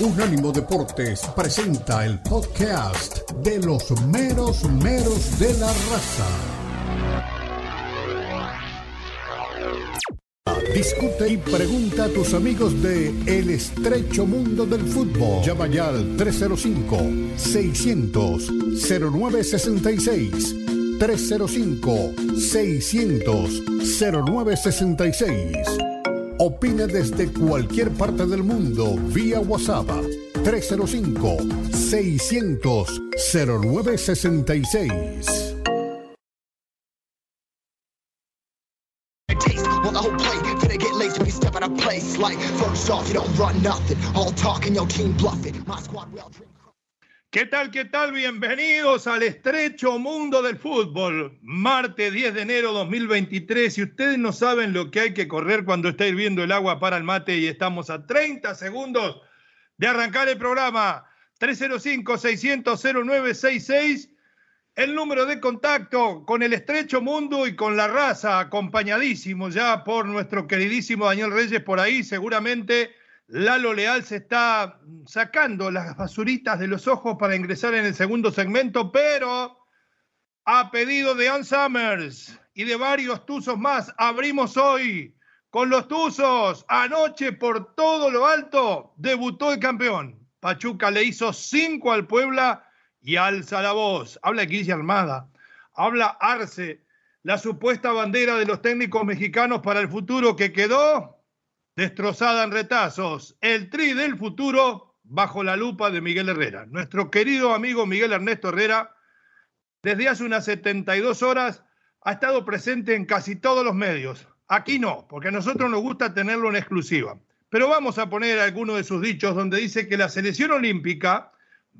Unánimo Deportes presenta el podcast de los meros meros de la raza. Discute y pregunta a tus amigos de El estrecho mundo del fútbol. Llama ya al 305-600-0966. 305-600-0966. Opina desde cualquier parte del mundo vía WhatsApp 305-600-0966. Well, the whole play finna get laced when you step out of place. Like, first off, you don't run nothing. All talk and your team bluffing. My squad well trained. ¿Qué tal, qué tal? Bienvenidos al estrecho mundo del fútbol. Martes 10 de enero 2023. Si ustedes no saben lo que hay que correr cuando está hirviendo el agua para el mate y estamos a 30 segundos de arrancar el programa. 305-600-0966. El número de contacto con el estrecho mundo y con la raza, acompañadísimo ya por nuestro queridísimo Daniel Reyes por ahí, seguramente Lalo Leal se está sacando las basuritas de los ojos para ingresar en el segundo segmento, pero a pedido de Ann Summers y de varios Tuzos más, abrimos hoy con los Tuzos. Anoche, por todo lo alto, debutó el campeón. Pachuca le hizo cinco al Puebla y alza la voz. Habla Guilla Armada, habla Arce, la supuesta bandera de los técnicos mexicanos para el futuro que quedó destrozada en retazos. El tri del futuro bajo la lupa de Miguel Herrera. Nuestro querido amigo Miguel Ernesto Herrera, desde hace unas 72 horas, ha estado presente en casi todos los medios. Aquí no, porque a nosotros nos gusta tenerlo en exclusiva. Pero vamos a poner algunos de sus dichos donde dice que la selección olímpica,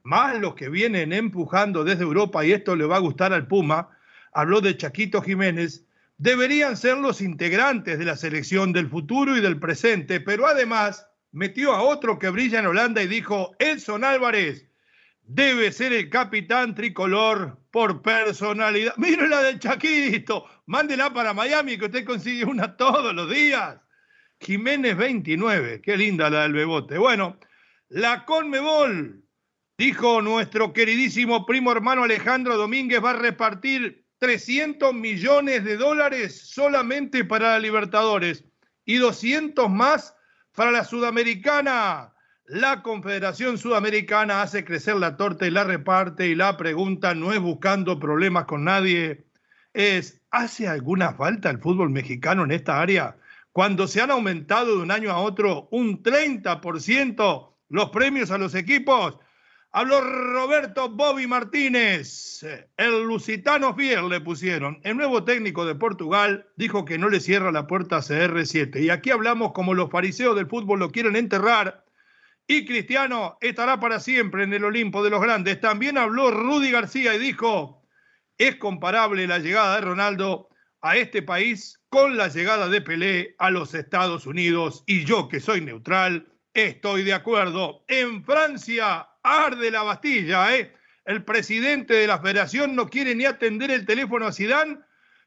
más los que vienen empujando desde Europa, y esto le va a gustar al Puma, habló de Chaquito Jiménez, deberían ser los integrantes de la selección del futuro y del presente, pero además metió a otro que brilla en Holanda y dijo, Elson Álvarez debe ser el capitán tricolor por personalidad. Mire la del Chaquito, mándela para Miami que usted consigue una todos los días. Jiménez 29, qué linda la del Bebote. Bueno, la Conmebol, dijo nuestro queridísimo primo hermano Alejandro Domínguez, va a repartir 300 millones de dólares solamente para la Libertadores y 200 más para la Sudamericana. La Confederación Sudamericana hace crecer la torta y la reparte y la pregunta no es buscando problemas con nadie, es ¿hace alguna falta el fútbol mexicano en esta área? Cuando se han aumentado de un año a otro un 30% los premios a los equipos, Habló Roberto Bobby Martínez, el lusitano fiel le pusieron. El nuevo técnico de Portugal dijo que no le cierra la puerta a CR7. Y aquí hablamos como los fariseos del fútbol lo quieren enterrar. Y Cristiano estará para siempre en el Olimpo de los grandes. También habló Rudy García y dijo, es comparable la llegada de Ronaldo a este país con la llegada de Pelé a los Estados Unidos. Y yo que soy neutral, estoy de acuerdo. En Francia arde la Bastilla, ¿eh? El presidente de la federación no quiere ni atender el teléfono a Sidán,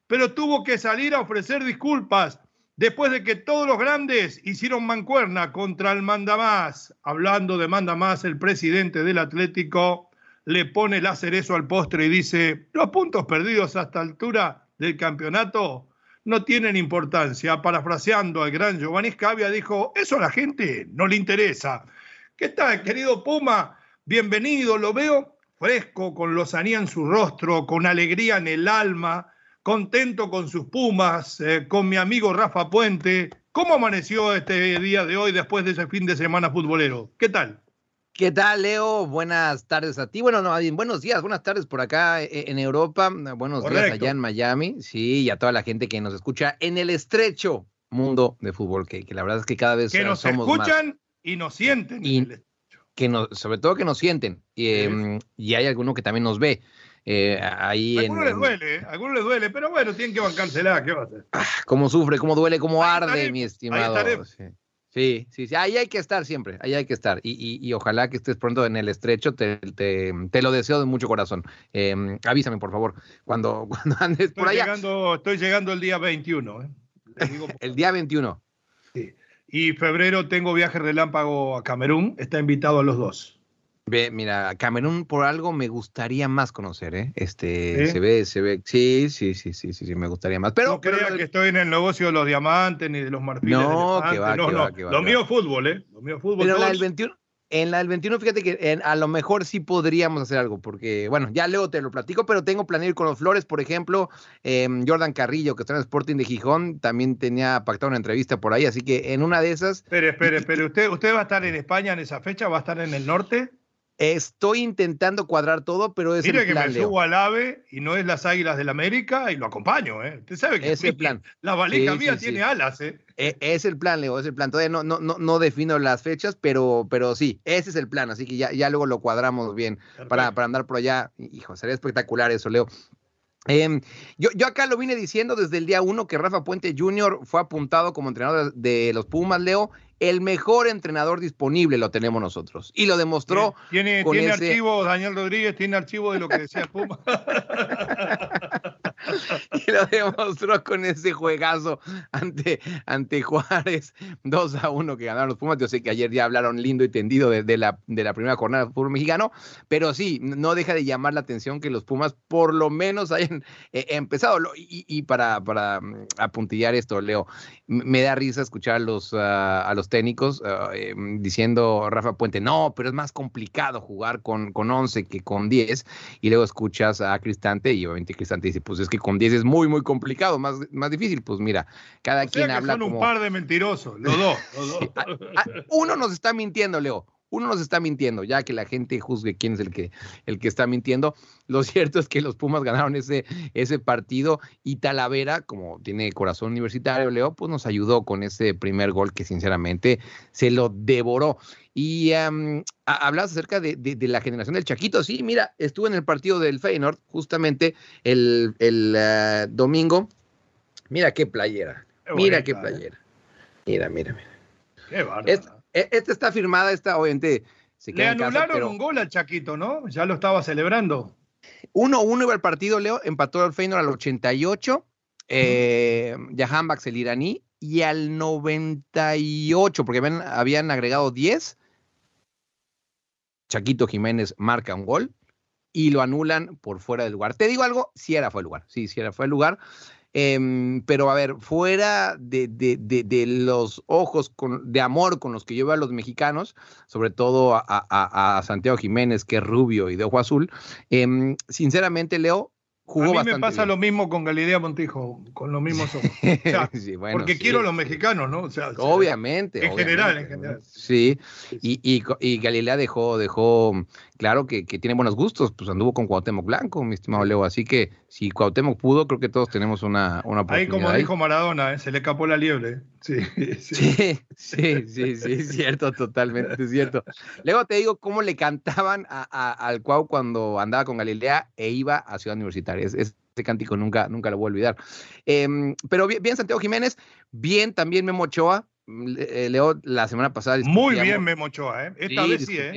pero tuvo que salir a ofrecer disculpas después de que todos los grandes hicieron mancuerna contra el mandamás. Hablando de mandamás, el presidente del Atlético le pone el cerezo al postre y dice, los puntos perdidos hasta altura del campeonato no tienen importancia. Parafraseando al gran Giovanni Scavia, dijo, eso a la gente no le interesa. ¿Qué tal, querido Puma? Bienvenido, lo veo fresco, con lozanía en su rostro, con alegría en el alma, contento con sus pumas, eh, con mi amigo Rafa Puente. ¿Cómo amaneció este día de hoy después de ese fin de semana futbolero? ¿Qué tal? ¿Qué tal, Leo? Buenas tardes a ti. Bueno, no, buenos días, buenas tardes por acá eh, en Europa. Buenos días allá en Miami. Sí, y a toda la gente que nos escucha en el estrecho mundo de fútbol, que, que la verdad es que cada vez que nos escuchan y nos sienten. Y, que nos, sobre todo que nos sienten, em, y hay alguno que también nos ve. Eh, ahí a algunos les duele, a algunos les duele, pero bueno, tienen que bancársela, ¿qué va a hacer? Ah, cómo sufre, cómo duele, cómo arde, mi estimado. Sí. sí. sí, ahí hay que estar siempre, ahí hay que estar. Y, y, ojalá que estés pronto en el estrecho, te, te, te lo deseo de mucho corazón. Eh, avísame, por favor, cuando, cuando andes estoy por allá. Llegando, estoy llegando el día 21. ¿eh? el día 21. Sí. Y febrero tengo viaje relámpago a Camerún, está invitado a los dos. Ve, mira, Camerún por algo me gustaría más conocer, ¿eh? Este, se ve, se ve, sí, sí, sí, sí, sí, me gustaría más. Pero, no crea que estoy en el negocio de los diamantes ni de los marfiles. No, que va, no, no. Lo mío es fútbol, ¿eh? Lo mío es fútbol. Pero la del 21, en la del 21, fíjate que a lo mejor sí podríamos hacer algo, porque, bueno, ya luego te lo platico, pero tengo planeado ir con los Flores, por ejemplo, em, Jordan Carrillo, que está en el Sporting de Gijón, también tenía pactado una entrevista por ahí, así que en una de esas... Espere, espere, espere, ¿usted, ¿usted va a estar en España en esa fecha? ¿Va a estar en el norte? Estoy intentando cuadrar todo, pero es Mire el plan, que me subo al AVE y no es las Águilas del América y lo acompaño, ¿eh? Usted sabe que es el plan. la valija mía tiene alas, ¿eh? E, es el plan, Leo, es el plan. Todavía no, no, no, no defino las fechas, pero, pero sí, ese es el plan. Así que ya, ya luego lo cuadramos bien para, para andar por allá. Hijo, sería espectacular eso, Leo. Em, yo, yo, acá lo vine diciendo desde el día uno que Rafa Puente Jr. fue apuntado como entrenador de, los Pumas, Leo. El mejor entrenador disponible lo tenemos nosotros. Y lo demostró. Tiene, tiene archivo, Daniel Rodríguez, tiene archivo de lo que decía Pumas. y lo demostró con ese juegazo ante, ante Juárez 2 a 1 que ganaron los Pumas. Yo sé que ayer ya hablaron lindo y tendido de, la, de la primera jornada del fútbol mexicano, pero sí, no deja de llamar la atención que los Pumas por lo menos hayan eh, empezado. Y, para, para mm, apuntillar esto, Leo, me da risa escuchar a los, ah, a los técnicos em, diciendo Rafa Puente, no, pero es más complicado jugar con, con 11 que con 10. Y luego escuchas a Cristante y obviamente Cristante dice, pues es que con 10 es muy, muy complicado, más, más difícil. Pues mira, cada quien habla. Son un par de mentirosos, los dos. uno nos está mintiendo, Leo. Uno nos está mintiendo, ya que la gente juzgue quién es el que, el que está mintiendo. Lo cierto es que los Pumas ganaron ese, ese partido y Talavera, como tiene corazón universitario, Leo, pues nos ayudó con ese primer gol que sinceramente se lo devoró. Y hablas acerca de, la generación del Chaquito. Sí, mira, estuve en el partido del Feyenoord justamente el, ah, domingo. Mira qué playera. mira qué ¿eh? playera. Mira, mira, mira. Qué bárbaro. E, esta está firmada, esta obviamente se Le anularon un gol al Chaquito, ¿no? Ya lo estaba celebrando. 1-1 iba el partido, Leo, empató al Feyenoord al 88. Eh, el iraní, y al 98, porque habían, habían agregado 10, Chaquito Jiménez marca un gol y lo anulan por fuera del lugar. Te digo algo, si era fue el lugar, sí, si era fue el lugar. Em, pero a ver, fuera de, de, los ojos de amor con los que yo veo a los mexicanos, sobre todo a, Santiago Jiménez, que es rubio y de ojo azul, em, sinceramente, Leo, a mí me pasa lo mismo con Galilea Montijo, con los mismos ojos. porque quiero a los mexicanos, ¿no? obviamente. En general, en general. Sí, y, y, Galilea dejó, dejó claro que, tiene buenos gustos, pues anduvo con Cuauhtémoc Blanco, mi estimado Leo, así que si Cuauhtémoc pudo, creo que todos tenemos una, una oportunidad. Ahí como dijo Maradona, ¿eh? se le escapó la liebre. Sí, sí, sí, sí, sí, es cierto, totalmente, es cierto. Luego te digo cómo le cantaban a, al Cuau cuando andaba con Galilea e iba a Ciudad Universitaria. Es, ese cántico nunca, nunca lo voy a olvidar. Em, pero bien, bien, Santiago Jiménez, bien también Memo Ochoa, mm, eh, Leo, la semana pasada. Muy bien Memo Ochoa, ¿eh? Esta vez sí, ¿eh?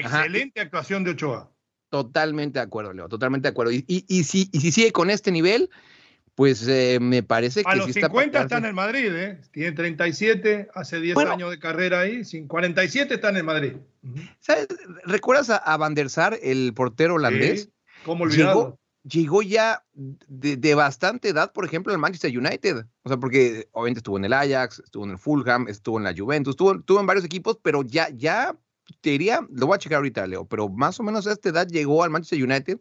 Excelente actuación de Ochoa. Totalmente de acuerdo, Leo, totalmente de acuerdo. Y, y, si, y si sigue con este nivel, pues eh, me parece que. A los 50 está, en el Madrid, ¿eh? Tiene 37, hace 10 años de carrera ahí, 47 está en el Madrid. ¿Recuerdas a, Van der Sar, el portero holandés? Sí, ¿Cómo olvidado? Llegó, ya de, bastante edad, por ejemplo, en Manchester United. O sea, porque obviamente estuvo en el Ajax, estuvo en el Fulham, estuvo en la Juventus, estuvo, estuvo en varios equipos, pero ya, ya te diría, lo voy a checar ahorita, Leo, pero más o menos a esta edad llegó al Manchester United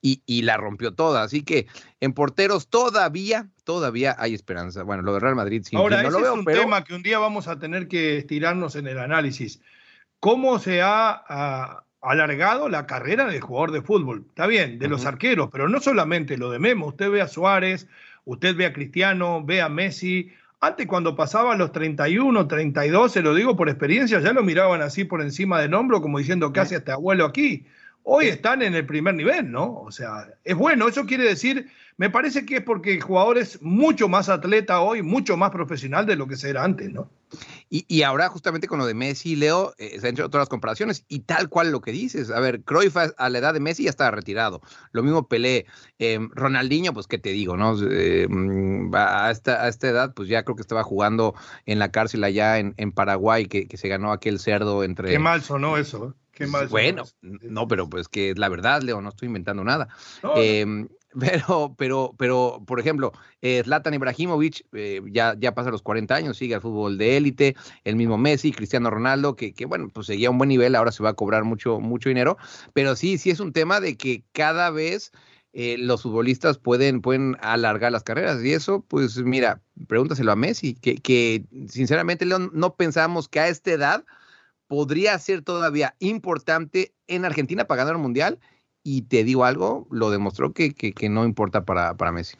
y, la rompió toda. Así que en porteros todavía, todavía hay esperanza. Bueno, lo de Real Madrid sí. Ahora, no ese lo veo, es un tema que un día vamos a tener que estirarnos en el análisis. ¿Cómo se ha, alargado la carrera del jugador de fútbol? Está bien, de los arqueros, pero no solamente lo de Memo. Usted ve a Suárez, usted ve a Cristiano, ve a Messi, antes cuando pasaba los 31, 32, se lo digo por experiencia, ya lo miraban así por encima del hombro como diciendo, ¿qué hace este abuelo aquí? hoy están en el primer nivel, ¿no? O sea, es bueno, eso quiere decir, me parece que es porque el jugador es mucho más atleta hoy, mucho más profesional de lo que se era antes, ¿no? Y, ahora justamente con lo de Messi, Leo, eh, se han hecho todas las comparaciones y tal cual lo que dices. A ver, Cruyff a, la edad de Messi ya estaba retirado. Lo mismo Pelé. Eh, Ronaldinho, pues qué te digo, ¿no? Eh, mm, a, esta, a esta edad, pues ya creo que estaba jugando en la cárcel allá en, Paraguay, que, que, se ganó aquel cerdo entre... Qué mal sonó eso, Qué mal bueno, no, pero pues que es la verdad, Leo, no estoy inventando nada. Em, pero, pero, pero, por ejemplo, eh, Zlatan Ibrahimovic eh, ya, ya pasa los 40 años, sigue al fútbol de élite, el mismo Messi, Cristiano Ronaldo, que, que, bueno, pues seguía a un buen nivel, ahora se va a cobrar mucho, mucho dinero, pero sí, sí es un tema de que cada vez eh, los futbolistas pueden, pueden alargar las carreras, y eso, pues mira, pregúntaselo a Messi, que, que sinceramente, León, no pensamos que a esta edad podría ser todavía importante en Argentina para ganar el Mundial y te digo algo, lo demostró que, que, no importa para, para, Messi.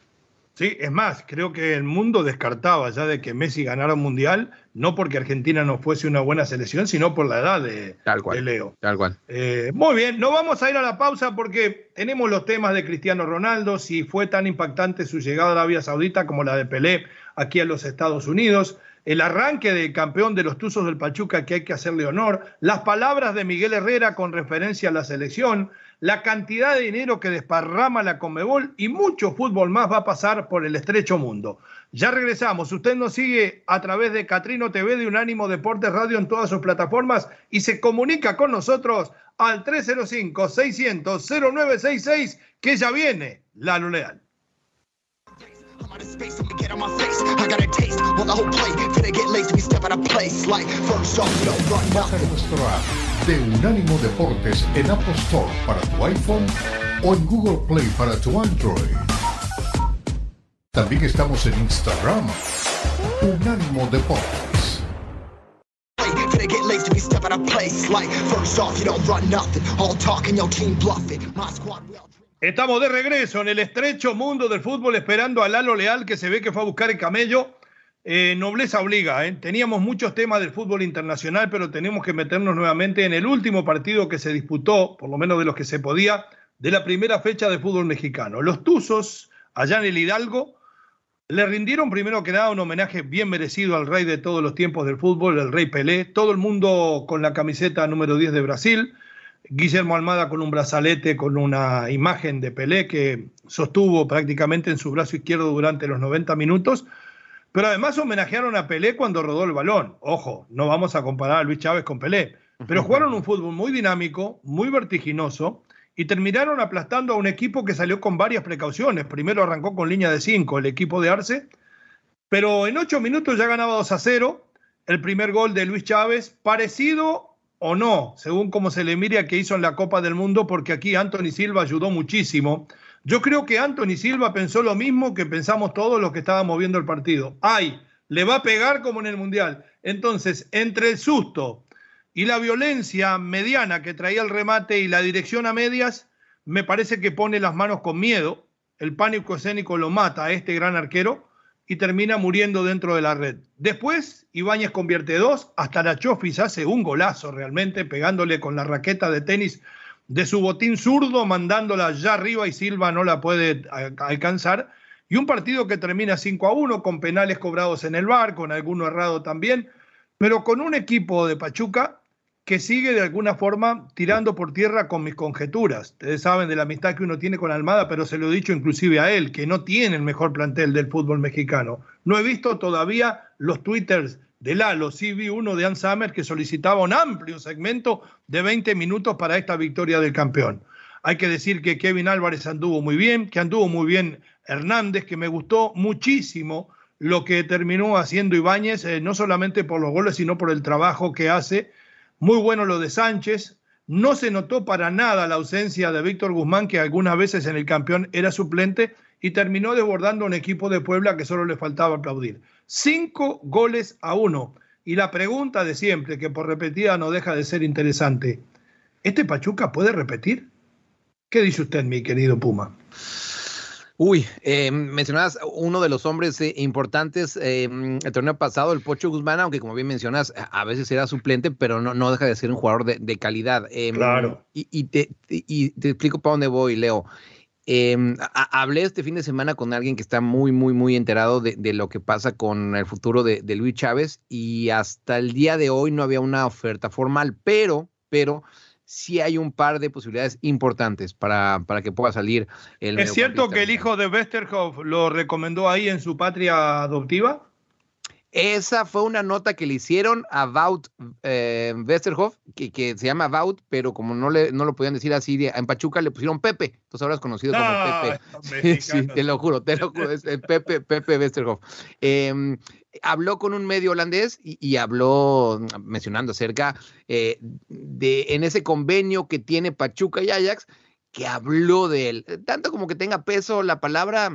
Sí, es más, creo que el mundo descartaba ya de que Messi ganara un mundial, no porque Argentina no fuese una buena selección, sino por la edad de, Leo. Tal cual. Eh, muy bien, no vamos a ir a la pausa porque tenemos los temas de Cristiano Ronaldo, si fue tan impactante su llegada a Arabia Saudita como la de Pelé aquí a los Estados Unidos el arranque del campeón de los Tuzos del Pachuca que hay que hacerle honor, las palabras de Miguel Herrera con referencia a la selección, la cantidad de dinero que desparrama la Conmebol y mucho fútbol más va a pasar por el estrecho mundo. Ya regresamos. Usted nos sigue a través de Catrino TV de Unánimo Deportes Radio en todas sus plataformas y se comunica con nosotros al 305-600-0966 que ya viene la Leal. De Unánimo Deportes en Apple Store para tu iPhone o en Google Play para tu Android. También estamos en Instagram. Unánimo Deportes. Estamos de regreso en el estrecho mundo del fútbol esperando a Lalo Leal que se ve que fue a buscar el camello. Eh, nobleza obliga, ¿eh? teníamos muchos temas del fútbol internacional, pero tenemos que meternos nuevamente en el último partido que se disputó, por lo menos de los que se podía, de la primera fecha de fútbol mexicano. Los Tuzos, allá en el Hidalgo, le rindieron primero que nada un homenaje bien merecido al rey de todos los tiempos del fútbol, el rey Pelé, todo el mundo con la camiseta número 10 de Brasil. Guillermo Almada con un brazalete con una imagen de Pelé que sostuvo prácticamente en su brazo izquierdo durante los 90 minutos. Pero además homenajearon a Pelé cuando rodó el balón. Ojo, no vamos a comparar a Luis Chávez con Pelé. Pero jugaron un fútbol muy dinámico, muy vertiginoso y terminaron aplastando a un equipo que salió con varias precauciones. Primero arrancó con línea de 5 el equipo de Arce, pero en 8 minutos ya ganaba 2 a 0. El primer gol de Luis Chávez, parecido o no, según cómo se le mire a que hizo en la Copa del Mundo, porque aquí Anthony Silva ayudó muchísimo. Yo creo que Anthony Silva pensó lo mismo que pensamos todos los que estábamos viendo el partido. ¡Ay! Le va a pegar como en el Mundial. Entonces, entre el susto y la violencia mediana que traía el remate y la dirección a medias, me parece que pone las manos con miedo. El pánico escénico lo mata a este gran arquero y termina muriendo dentro de la red. Después, Ibáñez convierte dos, hasta la Chofis hace un golazo realmente, pegándole con la raqueta de tenis de su botín zurdo, mandándola allá arriba y Silva no la puede alcanzar. Y un partido que termina 5 a 1 con penales cobrados en el bar, con alguno errado también, pero con un equipo de Pachuca que sigue de alguna forma tirando por tierra con mis conjeturas. Ustedes saben de la amistad que uno tiene con Almada, pero se lo he dicho inclusive a él, que no tiene el mejor plantel del fútbol mexicano. No he visto todavía los twitters de Lalo, sí vi uno de Ann que solicitaba un amplio segmento de 20 minutos para esta victoria del campeón. Hay que decir que Kevin Álvarez anduvo muy bien, que anduvo muy bien Hernández, que me gustó muchísimo lo que terminó haciendo Ibáñez, eh, no solamente por los goles, sino por el trabajo que hace muy bueno lo de Sánchez. No se notó para nada la ausencia de Víctor Guzmán, que algunas veces en el campeón era suplente, y terminó desbordando un equipo de Puebla que solo le faltaba aplaudir. Cinco goles a uno. Y la pregunta de siempre, que por repetida no deja de ser interesante, ¿este Pachuca puede repetir? ¿Qué dice usted, mi querido Puma? Uy, eh, mencionabas uno de los hombres eh, importantes eh, el torneo pasado, el Pocho Guzmán, aunque como bien mencionas, a veces era suplente, pero no, no deja de ser un jugador de, calidad. Em, claro. Y, te, y, te, explico para dónde voy, Leo. Em, hablé este fin de semana con alguien que está muy, muy, muy enterado de, lo que pasa con el futuro de, de, Luis Chávez y hasta el día de hoy no había una oferta formal, pero, pero sí hay un par de posibilidades importantes para, para que pueda salir el. ¿Es cierto que el hijo de Westerhoff lo recomendó ahí en su patria adoptiva? Esa fue una nota que le hicieron a Wout eh, Westerhoff, que, que, se llama Wout, pero como no, le, no lo podían decir así, en Pachuca le pusieron Pepe. Entonces ahora es conocido como Pepe. Sí, te lo juro, te lo juro, es Pepe, Pepe Westerhoff. Em, habló con un medio holandés y, habló mencionando acerca eh, de en ese convenio que tiene Pachuca y Ajax, que habló de él. Tanto como que tenga peso la palabra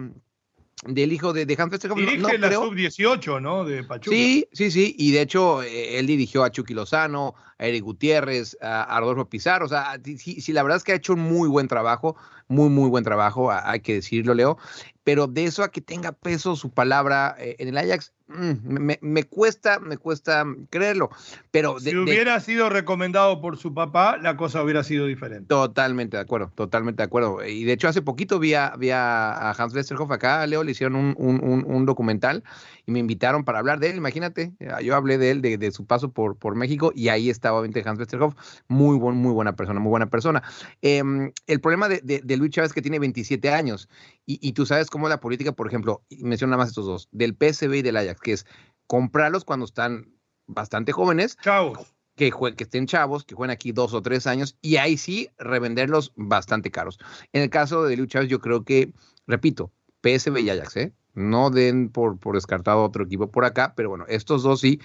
del hijo de, de Hans. Dirige no, la sub-18, ¿no? De Pachuca. Sí, sí, sí. Y de hecho, eh, él dirigió a Chucky Lozano, a Eric Gutiérrez, a, Rodolfo Pizarro. O sea, sí, sí, la verdad es que ha hecho un muy buen trabajo, muy, muy buen trabajo, hay que decirlo, Leo. Pero de eso a que tenga peso su palabra eh, en el Ajax, Mm, me, cuesta, me cuesta creerlo. Pero si hubiera sido recomendado por su papá, la cosa hubiera sido diferente. Totalmente de acuerdo, totalmente de acuerdo. Y de hecho, hace poquito vi a, a Hans Westerhoff acá, Leo, le hicieron un, un, un, documental y me invitaron para hablar de él. Imagínate, yo hablé de él, de, su paso por, por México, y ahí estaba obviamente Hans Westerhoff, muy, buen, muy buena persona, muy buena persona. Em, el problema de, de, Luis Chávez es que tiene 27 años, y, y tú sabes cómo la política, por ejemplo, menciona más estos dos, del PSB y del Ajax que es comprarlos cuando están bastante jóvenes. Chavos. Que, que estén chavos, que jueguen aquí dos o tres años, y ahí sí revenderlos bastante caros. En el caso de Luis Chávez, yo creo que, repito, PSV y Ajax, ¿eh? No den por, por descartado otro equipo por acá, pero bueno, estos dos sí,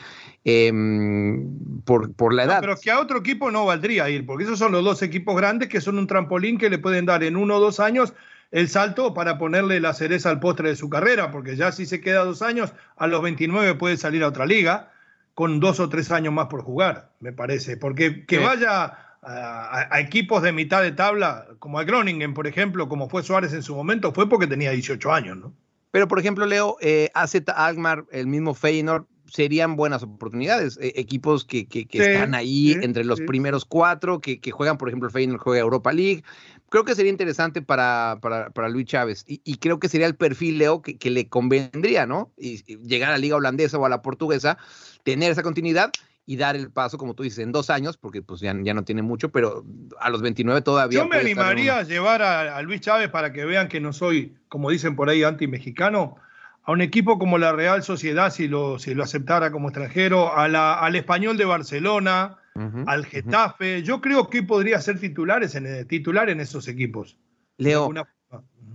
em, por, por la edad. pero que a otro equipo no valdría ir, porque esos son los dos equipos grandes que son un trampolín que le pueden dar en uno o dos años el salto para ponerle la cereza al postre de su carrera, porque ya si se queda dos años, a los 29 puede salir a otra liga con dos o tres años más por jugar, me parece. Porque que vaya a, equipos de mitad de tabla, como a Groningen, por ejemplo, como fue Suárez en su momento, fue porque tenía 18 años, ¿no? Pero, por ejemplo, Leo, eh, AZ Alkmaar, el mismo Feyenoord, serían buenas oportunidades. E, equipos que, que, están ahí entre los primeros cuatro, que, que, juegan, por ejemplo, el Feyenoord juega Europa League, creo que sería interesante para, para, Luis Chávez y, creo que sería el perfil, Leo, que, le convendría, ¿no? Y, llegar a la liga holandesa o a la portuguesa, tener esa continuidad y dar el paso, como tú dices, en dos años, porque pues ya, ya no tiene mucho, pero a los 29 todavía. Yo me animaría a llevar a, Luis Chávez para que vean que no soy, como dicen por ahí, anti-mexicano, a un equipo como la Real Sociedad, si lo, si lo aceptara como extranjero, a la, al Español de Barcelona, al Getafe. Yo creo que podría ser titulares en, eh, titular en esos equipos. Leo,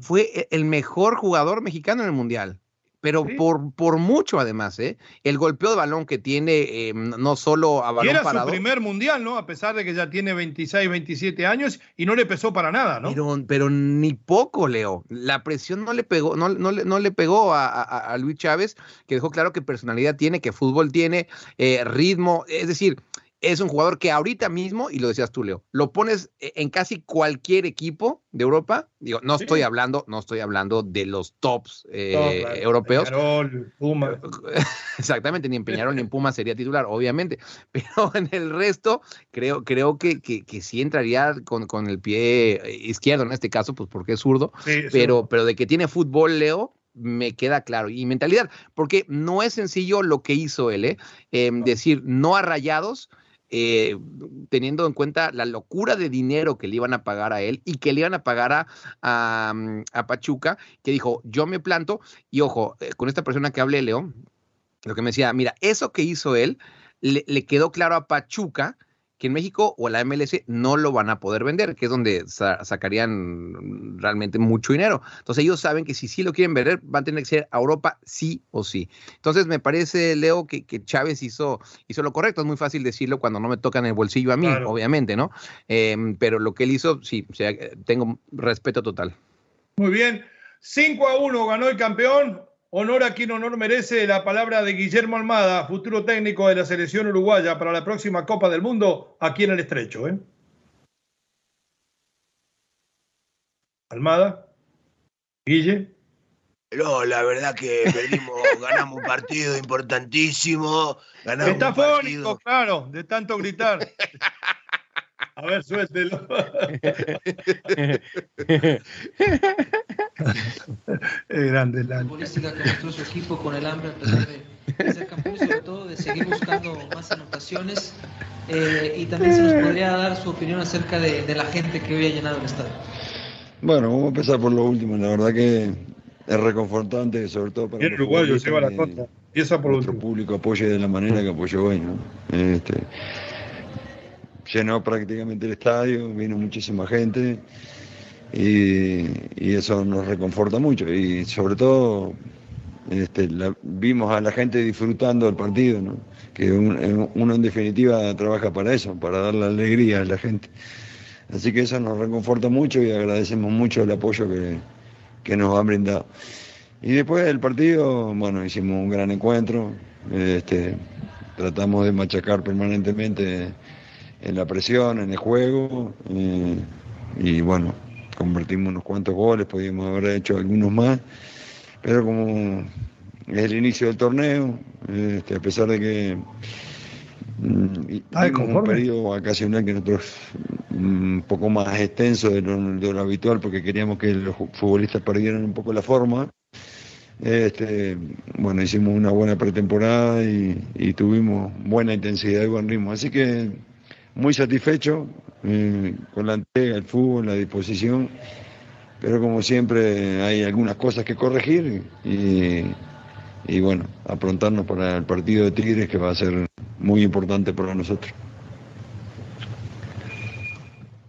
fue e, el mejor jugador mexicano en el Mundial pero por, por mucho además, ¿eh? El golpeo de balón que tiene, eh, no solo a balón y era su primer mundial, ¿no? A pesar de que ya tiene 26, 27 años y no le pesó para nada, ¿no? Pero, pero ni poco, Leo. La presión no le pegó, no, no, no le pegó a, a, Luis Chávez, que dejó claro que personalidad tiene, que fútbol tiene, eh, ritmo, es decir, es un jugador que ahorita mismo, y lo decías tú, Leo, lo pones e, en casi cualquier equipo de Europa. Digo, no estoy hablando, no estoy hablando de los tops eh, europeos. Peñarol, Puma. Exactamente, ni en Peñarol ni en Puma sería titular, obviamente. Pero en el resto, creo, creo que, que, sí entraría con, con, el pie izquierdo en este caso, pues porque es zurdo. pero, pero de que tiene fútbol, Leo, me queda claro. Y mentalidad, porque no es sencillo lo que hizo él, ¿eh? Decir no a rayados, eh, teniendo en cuenta la locura de dinero que le iban a pagar a él y que le iban a pagar a, mm, Pachuca, que dijo, yo me planto y ojo, eh, con esta persona que hablé, Leo, lo que me decía, mira, eso que hizo él, le quedó claro a Pachuca que en México o la MLS no lo van a poder vender, que es donde sacarían realmente mucho dinero. Entonces ellos saben que si sí lo quieren vender, van a tener que ser a Europa sí o sí. Entonces me parece, Leo, que, Chávez hizo, hizo lo correcto. Es muy fácil decirlo cuando no me tocan el bolsillo a mí, obviamente, ¿no? Em, pero lo que él hizo, sí, o sea, tengo respeto total. Muy bien. 5 a 1 ganó el campeón. Honor a quien honor merece la palabra de Guillermo Almada, futuro técnico de la selección uruguaya para la próxima Copa del Mundo aquí en el Estrecho. ¿eh? Almada. Guille. No, la verdad que perdimos, ganamos un partido importantísimo. Ganamos Está fónico, claro, de tanto gritar. A ver, suéltelo. es grande el Futbolística que mostró su equipo con el hambre a pesar de ser campeón y sobre todo de seguir buscando más anotaciones. Eh, y también se nos podría dar su opinión acerca de, de la gente que hoy ha llenado el estadio. Bueno, vamos a empezar por lo último. La verdad que es reconfortante, sobre todo para el uruguayo lleva la contra. Por nuestro público apoye de la manera que apoyó hoy, ¿no? Este, llenó prácticamente el estadio, vino muchísima gente y, eso nos reconforta mucho y sobre todo este, vimos a la gente disfrutando el partido, ¿no? que uno en definitiva trabaja para eso, para dar la alegría a la gente. Así que eso nos reconforta mucho y agradecemos mucho el apoyo que, que nos han brindado. Y después del partido, bueno, hicimos un gran encuentro, este, tratamos de machacar permanentemente en la presión, en el juego, eh, y bueno, convertimos unos cuantos goles, podíamos haber hecho algunos más, pero como es el inicio del torneo, este, a pesar de que mm, un periodo vacacional que nosotros un poco más extenso de lo, habitual porque queríamos que los futbolistas perdieran un poco la forma. Este, bueno, hicimos una buena pretemporada y, tuvimos buena intensidad y buen ritmo. Así que muy satisfecho eh, con la entrega, el fútbol, la disposición, pero como siempre hay algunas cosas que corregir y, y bueno, aprontarnos para el partido de Tigres que va a ser muy importante para nosotros.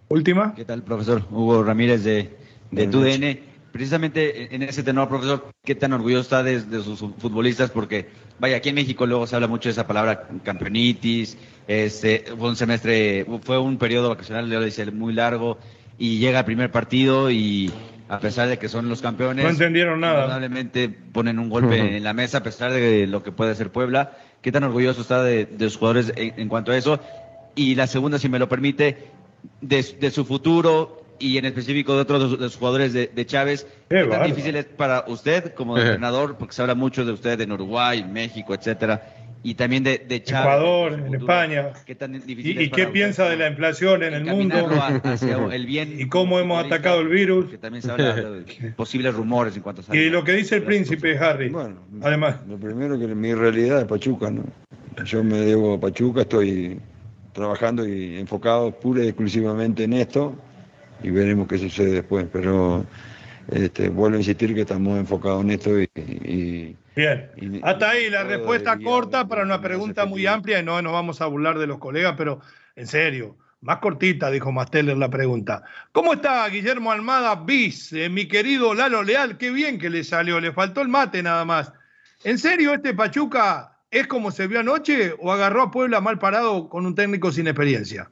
Última. ¿Qué tal, profesor? Hugo Ramírez de, de TUDN. Precisamente en ese tenor, profesor, ¿qué tan orgulloso está de, sus futbolistas? Porque, vaya, aquí en México luego se habla mucho de esa palabra campeonitis. Este, fue un semestre, fue un periodo vacacional, le decía, muy largo. Y llega el primer partido y a pesar de que son los campeones. No entendieron nada. Probablemente ponen un golpe en la mesa a pesar de lo que puede hacer Puebla. ¿Qué tan orgulloso está de, sus jugadores en, cuanto a eso? Y la segunda, si me lo permite, de, su futuro y en específico de otros de los jugadores de, Chávez. ¿Qué, tan difícil es para usted como entrenador? Porque se habla mucho de usted en Uruguay, México, etcétera. Y también de, de Chávez. Ecuador, en España. ¿Qué tan difícil ¿Y, qué piensa de la inflación en el mundo? el bien ¿Y cómo hemos atacado el virus? Que también se habla de posibles rumores en cuanto a... Y lo que dice el príncipe Harry. Bueno, además. Lo primero que mi realidad es Pachuca, ¿no? Yo me debo a Pachuca, estoy trabajando y enfocado pura y exclusivamente en esto y veremos qué sucede después. Pero este, vuelvo a insistir que estamos enfocados en esto y... Bien, hasta ahí la respuesta corta para una pregunta muy amplia y no nos vamos a burlar de los colegas, pero en serio, más cortita, dijo Masteller la pregunta. ¿Cómo está Guillermo Almada Bis, eh, mi querido Lalo Leal? Qué bien que le salió, le faltó el mate nada más. ¿En serio este Pachuca ¿Es como se vio anoche o agarró a Puebla mal parado con un técnico sin experiencia?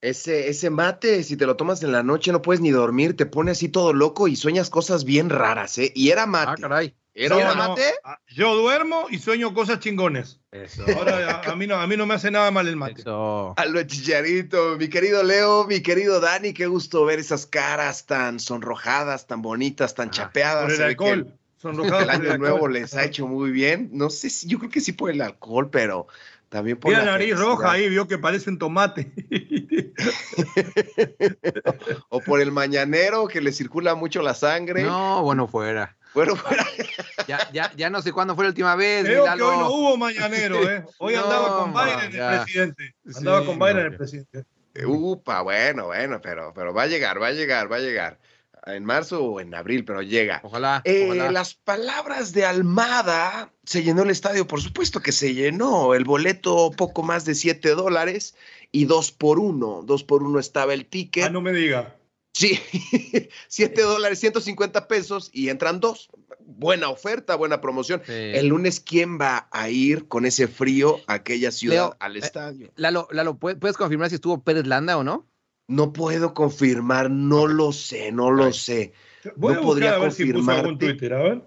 Ese, ese mate, si te lo tomas en la noche, no puedes ni dormir, te pone así todo loco y sueñas cosas bien raras, ¿eh? Y era mate. Ah, caray. ¿Era mate? Ah, yo duermo y sueño cosas chingones. Eso. Ahora a, mí no, a mí no me hace nada mal el mate. A lo chicharito, mi querido Leo, mi querido Dani, qué gusto ver esas caras tan sonrojadas, tan bonitas, tan ah, chapeadas. Por el alcohol. El año nuevo les ha hecho muy bien. No sé si, yo creo que sí por el alcohol, pero también por la nariz roja ahí, vio que parece un tomate. o por el mañanero que le circula mucho la sangre. No, bueno, fuera. Bueno, fuera. ya, ya, ya no sé cuándo fue la última vez. Creo que hoy no hubo mañanero, ¿eh? Hoy andaba con Biden el presidente. Andaba con Biden el presidente. Upa, bueno, bueno, pero, pero va a llegar, va a llegar, va a llegar en marzo o en abril, pero llega. Ojalá, eh, Las palabras de Almada, se llenó el estadio, por supuesto que se llenó. El boleto poco más de 7 dólares y dos por uno. Dos por uno estaba el ticket. Ah, no me diga. Sí, 7 dólares, 150 pesos y entran dos. Buena oferta, buena promoción. El lunes, ¿quién va a ir con ese frío a aquella ciudad al eh, estadio? Lalo, Lalo, ¿puedes confirmar si estuvo Pérez Landa o no? No puedo confirmar, no lo sé, no lo sé. no podría a ver confirmar. Si Twitter, a ver.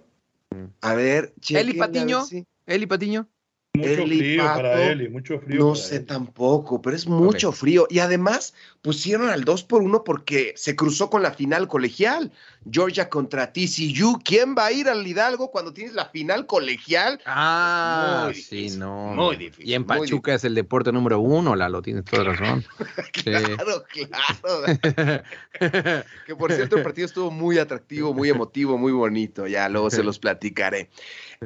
A ver, Eli Patiño. Eli Patiño. Mucho frío para él mucho frío. No sé tampoco, pero es mucho frío. Y además pusieron al 2 por 1 porque se cruzó con la final colegial. Georgia contra TCU. ¿Quién va a ir al Hidalgo cuando tienes la final colegial? Ah, sí, no. Muy difícil. Y en Pachuca es el deporte número uno, Lalo, tienes toda razón. claro, claro. que por cierto, el partido estuvo muy atractivo, muy emotivo, muy bonito. Ya luego se los platicaré.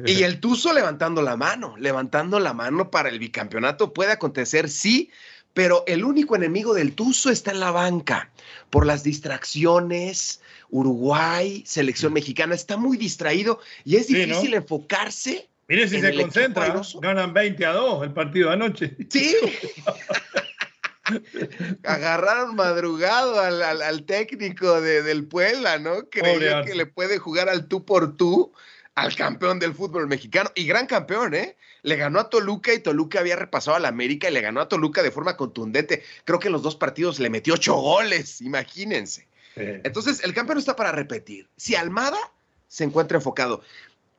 Y el Tuzo levantando la mano, levantando la mano para el bicampeonato. Puede acontecer, sí, pero el único enemigo del Tuzo está en la banca. Por las distracciones, Uruguay, selección mexicana, está muy distraído y es difícil enfocarse. Mire si se concentra, ganan 20 a 2 el partido de anoche. Sí. Agarraron madrugado al, técnico del Puebla, ¿no? Creía que le puede jugar al tú por tú al campeón del fútbol mexicano y gran campeón, ¿eh? Le ganó a Toluca y Toluca había repasado a la América y le ganó a Toluca de forma contundente. Creo que en los dos partidos le metió ocho goles, imagínense. Entonces, el campeón está para repetir. Si Almada se encuentra enfocado.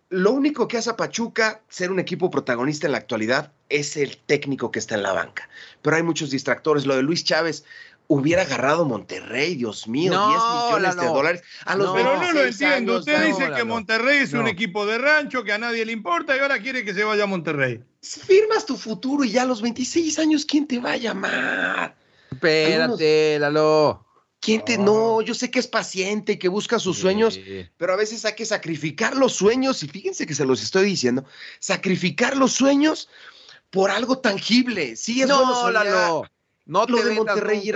Lo único que hace a Pachuca ser un equipo protagonista en la actualidad es el técnico que está en la banca. Pero hay muchos distractores. Lo de Luis Chávez, hubiera agarrado Monterrey, Dios mío, 10 millones de dólares. A los pero no lo entiendo. Usted dice que Monterrey es un equipo de rancho que a nadie le importa y ahora quiere que se vaya a Monterrey. Firmas tu futuro y ya a los 26 años, ¿quién te va a llamar? Espérate, Lalo. ¿Quién te.? No, yo sé que es paciente y que busca sus sueños, pero a veces hay que sacrificar los sueños, y fíjense que se los estoy diciendo, sacrificar los sueños por algo tangible. Sí, es no, Lalo. No lo de Monterrey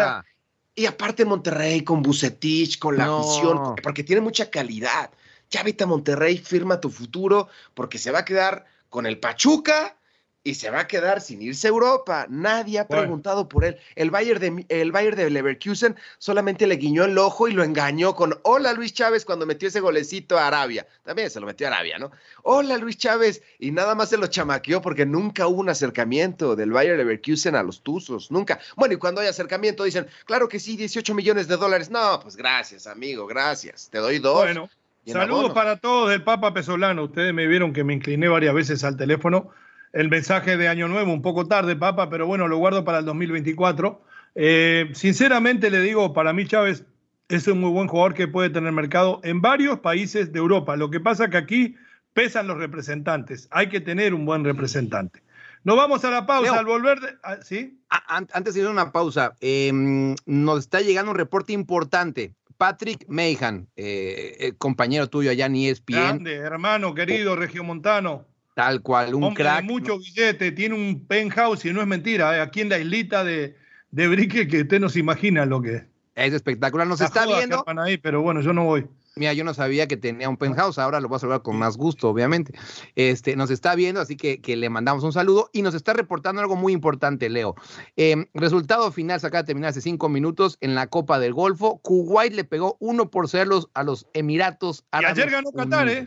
Y aparte Monterrey con Bucetich, con la afición, porque tiene mucha calidad. Ya vete a Monterrey, firma tu futuro, porque se va a quedar con el Pachuca y se va a quedar sin irse a Europa. Nadie ha preguntado por él. El Bayern, de, el Bayern de Leverkusen solamente le guiñó el ojo y lo engañó con hola Luis Chávez cuando metió ese golecito a Arabia. También se lo metió a Arabia, ¿no? Hola Luis Chávez. Y nada más se lo chamaqueó porque nunca hubo un acercamiento del Bayern Leverkusen a los Tuzos. Nunca. Bueno, y cuando hay acercamiento dicen, claro que sí, 18 millones de dólares. No, pues gracias, amigo, gracias. Te doy dos. Bueno. Saludos para todos del Papa Pesolano. Ustedes me vieron que me incliné varias veces al teléfono el mensaje de Año Nuevo, un poco tarde, Papa, pero bueno, lo guardo para el 2024. Eh, sinceramente le digo, para mí Chávez es un muy buen jugador que puede tener mercado en varios países de Europa. Lo que pasa que aquí pesan los representantes. Hay que tener un buen representante. Nos vamos a la pausa al volver. Ah, ¿Sí? Antes de ir a una pausa, em, nos está llegando un reporte importante. Patrick Meijan, eh, eh, compañero tuyo allá en ESPN. Grande, hermano querido, regiomontano. Tal cual, un crack. mucho billete, tiene un penthouse y no es mentira. ¿eh? Aquí en la islita de, de Brique, que usted no se imagina lo que es. Es espectacular. Nos está viendo. Ahí, pero bueno, yo no voy. Mira, yo no sabía que tenía un penthouse, ahora lo voy a saludar con más gusto, obviamente. Este, nos está viendo, así que, que le mandamos un saludo y nos está reportando algo muy importante, Leo. Em, resultado final, se acaba de terminar hace cinco minutos en la Copa del Golfo. Kuwait le pegó uno por ceros a los Emiratos Árabes. Y ayer ganó Qatar, ¿eh?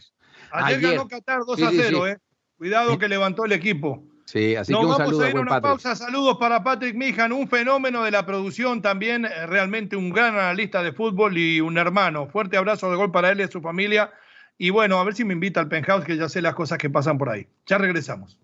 Ayer, ganó Qatar 2 a 0, ¿eh? Cuidado que levantó el equipo. Sí, así que un vamos a ir a una pausa. Saludos para Patrick Mijan, un fenómeno de la producción, también eh, realmente un gran analista de fútbol y un hermano. Fuerte abrazo de gol para él y su familia. Y bueno, a ver si me invita al penthouse, que ya sé las cosas que pasan por ahí. Ya regresamos.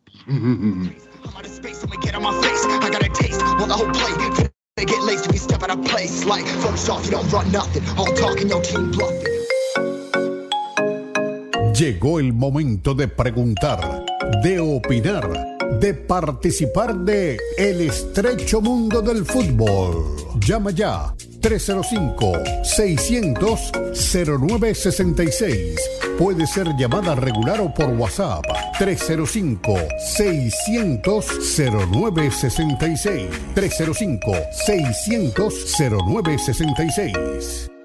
Llegó el momento de preguntar, de opinar, de participar de El estrecho mundo del fútbol. Llama ya 305-600-0966. Puede ser llamada regular o por WhatsApp 305-600-0966. 305-600-0966.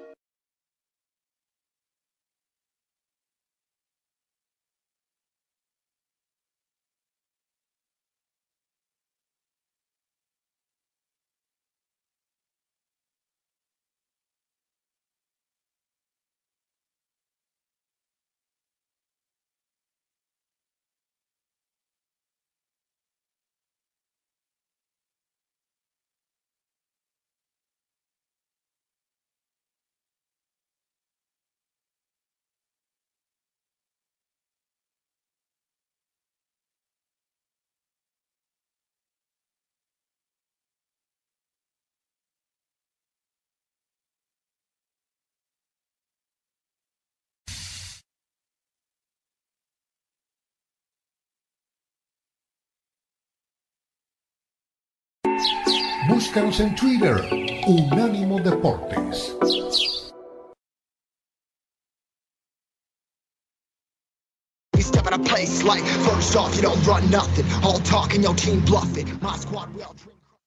Búscanos en Twitter, Unánimo Deportes.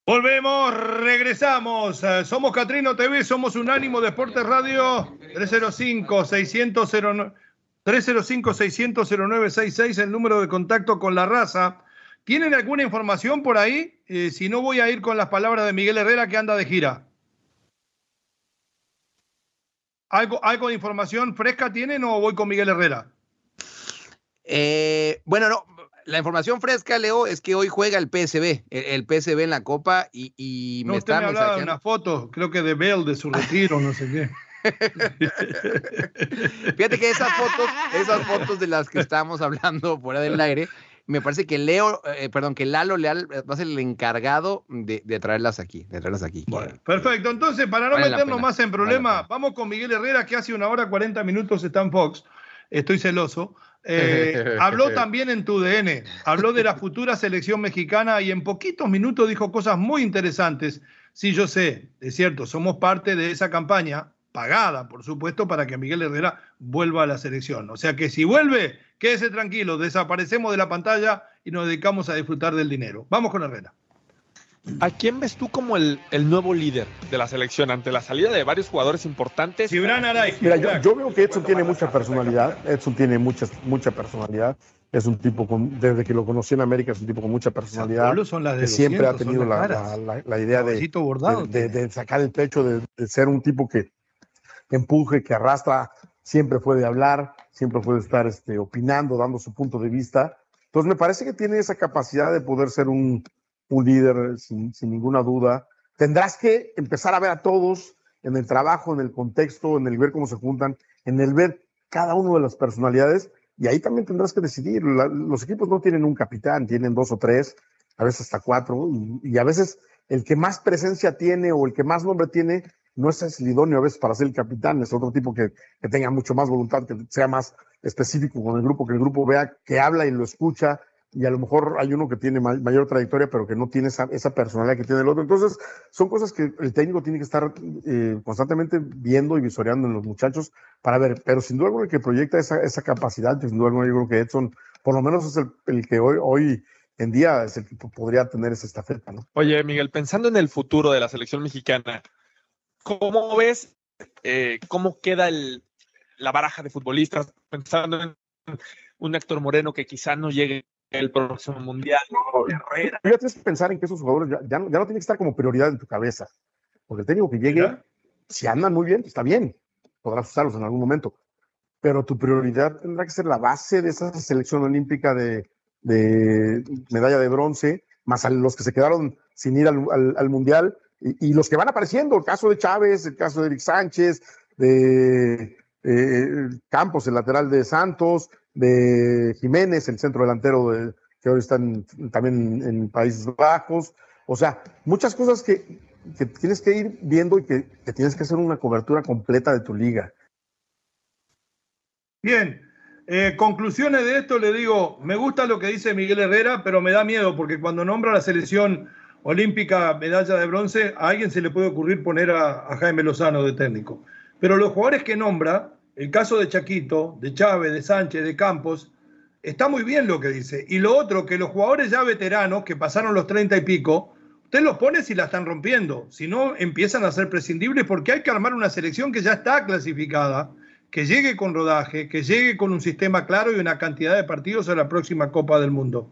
Volvemos, regresamos. Eh, somos Catrino TV, somos Unánimo Deportes Radio 305 600 305 600 0966 el número de contacto con la raza. ¿Tienen alguna información por ahí? Eh, si no, voy a ir con las palabras de Miguel Herrera que anda de gira. ¿Algo, algo de información fresca tienen o voy con Miguel Herrera? Eh, bueno, no, la información fresca, Leo, es que hoy juega el PSB, el, PSB en la Copa y, y no, me está me hablaba de una foto, creo que de Bell, de su retiro, no sé qué. Fíjate que esas fotos, esas fotos de las que estamos hablando fuera del aire, me parece que Leo, eh, perdón, que Lalo Leal va a ser el encargado de, traerlas aquí, de traerlas aquí. perfecto. Entonces, para no meternos más en problemas, vamos con Miguel Herrera, que hace una hora 40 minutos está en Fox. Estoy celoso. Eh, habló también en tu DN, habló de la futura selección mexicana y en poquitos minutos dijo cosas muy interesantes. Sí, yo sé, es cierto, somos parte de esa campaña, pagada, por supuesto, para que Miguel Herrera vuelva a la selección. O sea que si vuelve, quédese tranquilo, desaparecemos de la pantalla y nos dedicamos a disfrutar del dinero. Vamos con Herrera. ¿A quién ves tú como el, nuevo líder de la selección ante la salida de varios jugadores importantes? Mira, yo, veo que Edson tiene mucha personalidad. Edson tiene mucha, mucha personalidad. Es un tipo, con, desde que lo conocí en América, es un tipo con mucha personalidad. Son las que siempre ha tenido la, la, idea de, de, sacar el pecho, de, ser un tipo que empuje, que arrastra. Siempre fue de hablar, siempre fue de estar este, opinando, dando su punto de vista. Entonces, me parece que tiene esa capacidad de poder ser un, un líder sin, ninguna duda. Tendrás que empezar a ver a todos en el trabajo, en el contexto, en el ver cómo se juntan, en el ver cada una de las personalidades y ahí también tendrás que decidir. los equipos no tienen un capitán, tienen dos o tres, a veces hasta cuatro, y, a veces el que más presencia tiene o el que más nombre tiene no es el idóneo a veces para ser el capitán, es otro tipo que, que tenga mucho más voluntad, que sea más específico con el grupo, que el grupo vea que habla y lo escucha y a lo mejor hay uno que tiene mayor trayectoria, pero que no tiene esa, personalidad que tiene el otro. Entonces, son cosas que el técnico tiene que estar eh, constantemente viendo y visoreando en los muchachos para ver, pero sin duda alguna el que proyecta esa, esa capacidad, sin duda alguna yo creo que Edson, por lo menos es el, que hoy, hoy en día es el que podría tener esa estafeta. ¿no? Oye, Miguel, pensando en el futuro de la selección mexicana, ¿cómo ves eh, cómo queda el, la baraja de futbolistas? Pensando en un Héctor Moreno que quizá no llegue el próximo mundial. Ya tienes que pensar en que esos jugadores ya, no, tienen que estar como prioridad en tu cabeza. Porque el técnico que llegue, si andan muy bien, está bien. Podrás usarlos en algún momento. Pero tu prioridad tendrá que ser la base de esa selección olímpica de, medalla de bronce, más a los que se quedaron sin ir al, mundial y, los que van apareciendo. El caso de Chávez, el caso de Eric Sánchez, de eh, Campos, el lateral de Santos, de Jiménez, el centro delantero de, que hoy están también en Países Bajos. O sea, muchas cosas que, tienes que ir viendo y que, tienes que hacer una cobertura completa de tu liga. Bien, eh, conclusiones de esto, le digo, me gusta lo que dice Miguel Herrera, pero me da miedo porque cuando nombra la selección olímpica medalla de bronce, a alguien se le puede ocurrir poner a, Jaime Lozano de técnico. Pero los jugadores que nombra, el caso de Chaquito, de Chávez, de Sánchez, de Campos, está muy bien lo que dice. Y lo otro, que los jugadores ya veteranos, que pasaron los treinta y pico, usted los pone si la están rompiendo. Si no, empiezan a ser prescindibles porque hay que armar una selección que ya está clasificada, que llegue con rodaje, que llegue con un sistema claro y una cantidad de partidos a la próxima Copa del Mundo.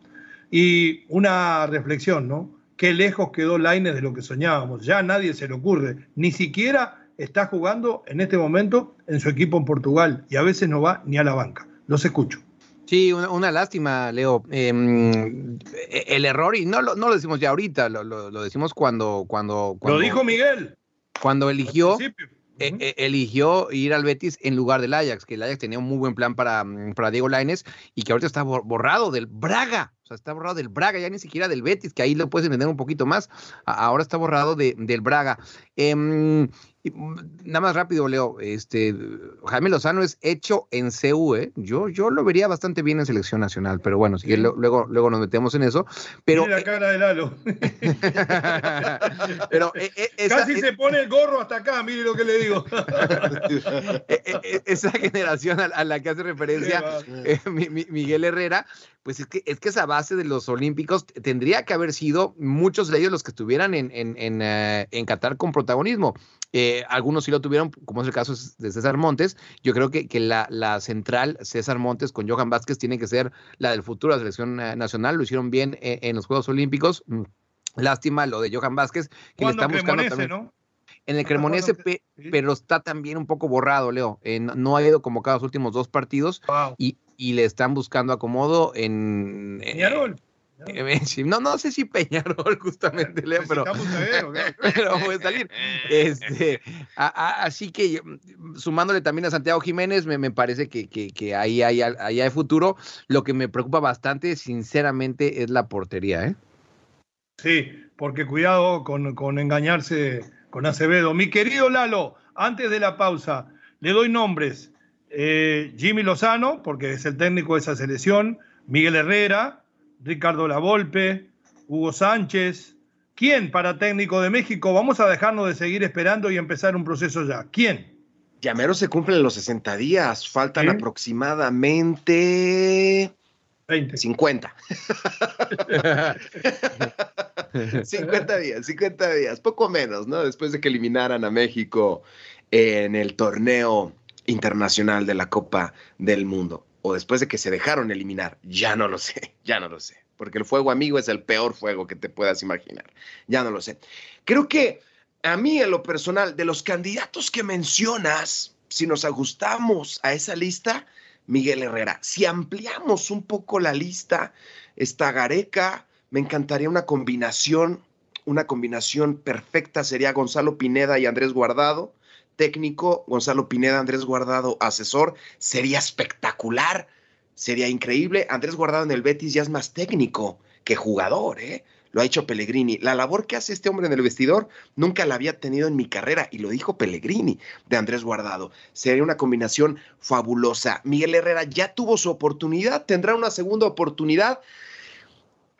Y una reflexión, ¿no? Qué lejos quedó Laines de lo que soñábamos. Ya a nadie se le ocurre, ni siquiera está jugando en este momento en su equipo en Portugal y a veces no va ni a la banca. Los escucho. Sí, una, lástima, Leo. Em, el error, y no lo, no lo decimos ya ahorita, lo, lo, decimos cuando, cuando, Lo dijo Miguel. Cuando eligió, e, e, eligió ir al Betis en lugar del Ajax, que el Ajax tenía un muy buen plan para, para Diego Laines y que ahorita está borrado del Braga. O sea, está borrado del Braga, ya ni siquiera del Betis, que ahí lo puedes entender un poquito más. Ahora está borrado de, del Braga. Eh, Mm, nada más rápido, Leo. Este, Jaime Lozano es hecho en CU, ¿eh? Yo, yo lo vería bastante bien en selección nacional, pero bueno, si luego, luego nos metemos en eso. Pero, la cara de Lalo. pero, eh, eh, Casi se pone el gorro hasta acá, mire lo que le digo. esa generación a, la que hace referencia Miguel Herrera, pues es que, es que esa base de los Olímpicos tendría que haber sido muchos de ellos los que estuvieran en, en, en, en Qatar con protagonismo. Eh, algunos sí lo tuvieron, como es el caso de César Montes. Yo creo que, que la, la, central César Montes con Johan Vázquez tiene que ser la del futuro de la selección eh, nacional. Lo hicieron bien eh, en, los Juegos Olímpicos. Mm, lástima lo de Johan Vázquez, que le están buscando también. ¿no? En el Cremonese, pero está también un poco borrado, Leo. no ha ido convocado los últimos dos partidos y, y, le están buscando acomodo en. No, no sé si Peñarol justamente, Leo, pero, pero puede salir. Este, así que mm, sumándole también a Santiago Jiménez, me, me parece que, que, que ahí, hay, ahí hay futuro. Lo que me preocupa bastante, sinceramente, es la portería. ¿eh? Sí, porque cuidado con, con engañarse con Acevedo. Mi querido Lalo, antes de la pausa, le doy nombres. Eh, Jimmy Lozano, porque es el técnico de esa selección, Miguel Herrera, Ricardo Lavolpe, Hugo Sánchez. ¿Quién para técnico de México? Vamos a dejarnos de seguir esperando y empezar un proceso ya. ¿Quién? Llamero se cumplen los 60 días, faltan aproximadamente 20. 50. 50 días, 50 días, poco menos, ¿no? Después de que eliminaran a México en el torneo internacional de la Copa del Mundo o después de que se dejaron eliminar, ya no lo sé, ya no lo sé, porque el fuego amigo es el peor fuego que te puedas imaginar, ya no lo sé. Creo que a mí en lo personal, de los candidatos que mencionas, si nos ajustamos a esa lista, Miguel Herrera, si ampliamos un poco la lista, está Gareca, me encantaría una combinación, una combinación perfecta sería Gonzalo Pineda y Andrés Guardado, técnico, Gonzalo Pineda, Andrés Guardado, asesor, sería espectacular, sería increíble. Andrés Guardado en el Betis ya es más técnico que jugador, ¿eh? Lo ha hecho Pellegrini. La labor que hace este hombre en el vestidor nunca la había tenido en mi carrera y lo dijo Pellegrini de Andrés Guardado. Sería una combinación fabulosa. Miguel Herrera ya tuvo su oportunidad, tendrá una segunda oportunidad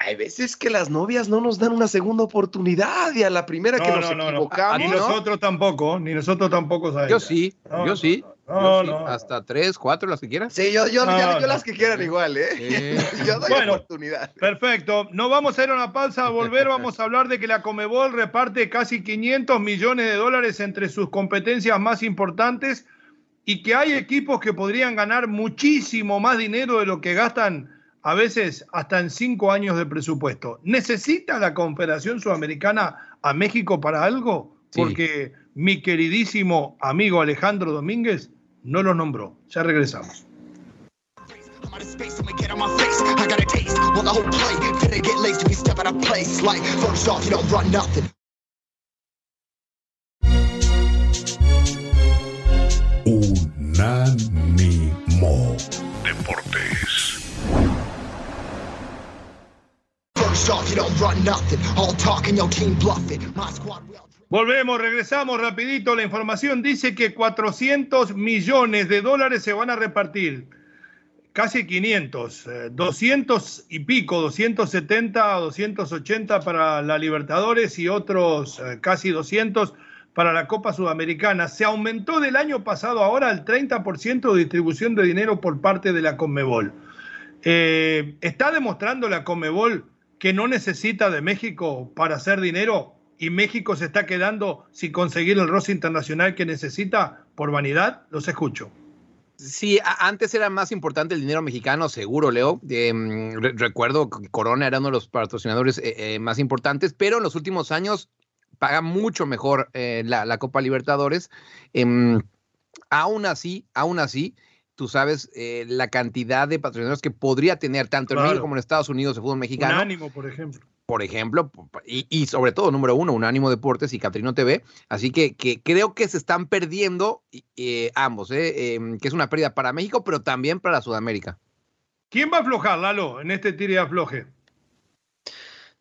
hay veces que las novias no nos dan una segunda oportunidad y a la primera que nos equivocamos. Ni nosotros tampoco, ni nosotros tampoco sabemos. Yo sí, yo sí. Hasta tres, cuatro, las que quieras. Sí, yo, yo, las que quieran igual, ¿eh? yo doy bueno, oportunidad. Perfecto. No vamos a ir a una pausa, a volver. Vamos a hablar de que la Comebol reparte casi 500 millones de dólares entre sus competencias más importantes y que hay equipos que podrían ganar muchísimo más dinero de lo que gastan a veces hasta en cinco años de presupuesto. ¿Necesita la Confederación Sudamericana a México para algo? Porque mi queridísimo amigo Alejandro Domínguez no lo nombró. Ya regresamos. Unánimo Volvemos, regresamos rapidito. La información dice que 400 millones de dólares se van a repartir. Casi 500, 200 eh, y pico, 270, 280 para la Libertadores y otros eh, casi 200 para la Copa Sudamericana. Se aumentó del año pasado ahora el 30% de distribución de dinero por parte de la Conmebol. Eh, ¿Está demostrando la Conmebol que no necesita de México para hacer dinero y México se está quedando sin conseguir el roce internacional que necesita por vanidad? Los escucho. Sí, antes era más importante el dinero mexicano, seguro, Leo. Em, recuerdo que Corona era uno de los patrocinadores eh, eh, más importantes, pero en los últimos años paga mucho mejor eh, la, Copa Libertadores. Em, aún así, aún así, tú sabes eh, la cantidad de patrocinadores que podría tener tanto en México como en Estados Unidos el fútbol mexicano. Unánimo, por ejemplo. Por ejemplo, y, sobre todo, número uno, Unánimo Deportes y Catrino TV. Así que, que creo que se están perdiendo eh, ambos, eh, em, que es una pérdida para México, pero también para Sudamérica. ¿Quién va a aflojar, Lalo, en este tire de afloje?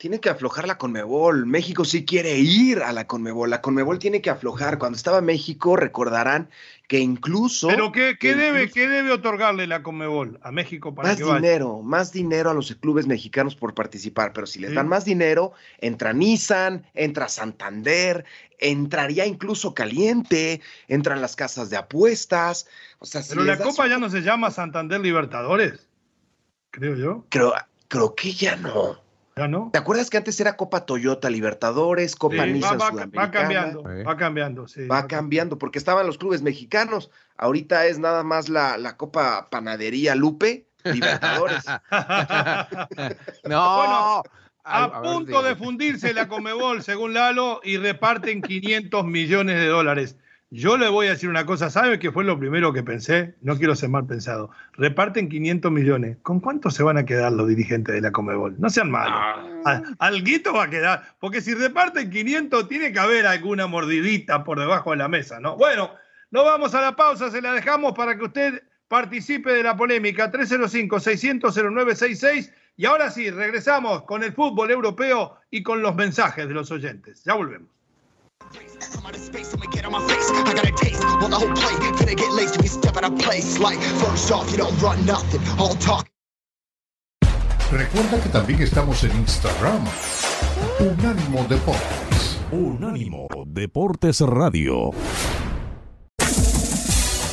Tiene que aflojar la Conmebol. México sí quiere ir a la Conmebol. La Conmebol tiene que aflojar. Cuando estaba México, recordarán que incluso. ¿Pero qué, debe, ¿qué debe otorgarle la Conmebol a México para más dinero, más dinero a los clubes mexicanos por participar. Pero si les dan más dinero, entra Nissan, entra Santander, entraría incluso Caliente, entran las casas de apuestas. O sea, Pero la Copa ya no se llama Santander Libertadores, creo yo. Creo, creo que ya no. ¿Te acuerdas que antes era Copa Toyota Libertadores, Copa Nissan va, va, cambiando, va cambiando, sí. Va cambiando, porque estaban los clubes mexicanos. Ahorita es nada más la, Copa Panadería Lupe, Libertadores. no. a, punto de fundirse la Comebol, según Lalo, y reparten 500 millones de dólares. Yo le voy a decir una cosa, ¿sabe qué fue lo primero que pensé? No quiero ser mal pensado. Reparten 500 millones. ¿Con cuánto se van a quedar los dirigentes de la Comebol? No sean malos. Ah. Alguito va a quedar. Porque si reparten 500, tiene que haber alguna mordidita por debajo de la mesa, ¿no? Bueno, nos vamos a la pausa, se la dejamos para que usted participe de la polémica. 305-600-0966. Y ahora sí, regresamos con el fútbol europeo y con los mensajes de los oyentes. Ya volvemos. Recuerda que también estamos en Instagram. Unánimo Deportes. Unánimo Deportes Radio.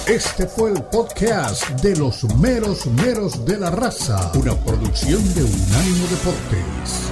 Este fue el podcast de los meros meros de la raza, una producción de Unánimo Deportes.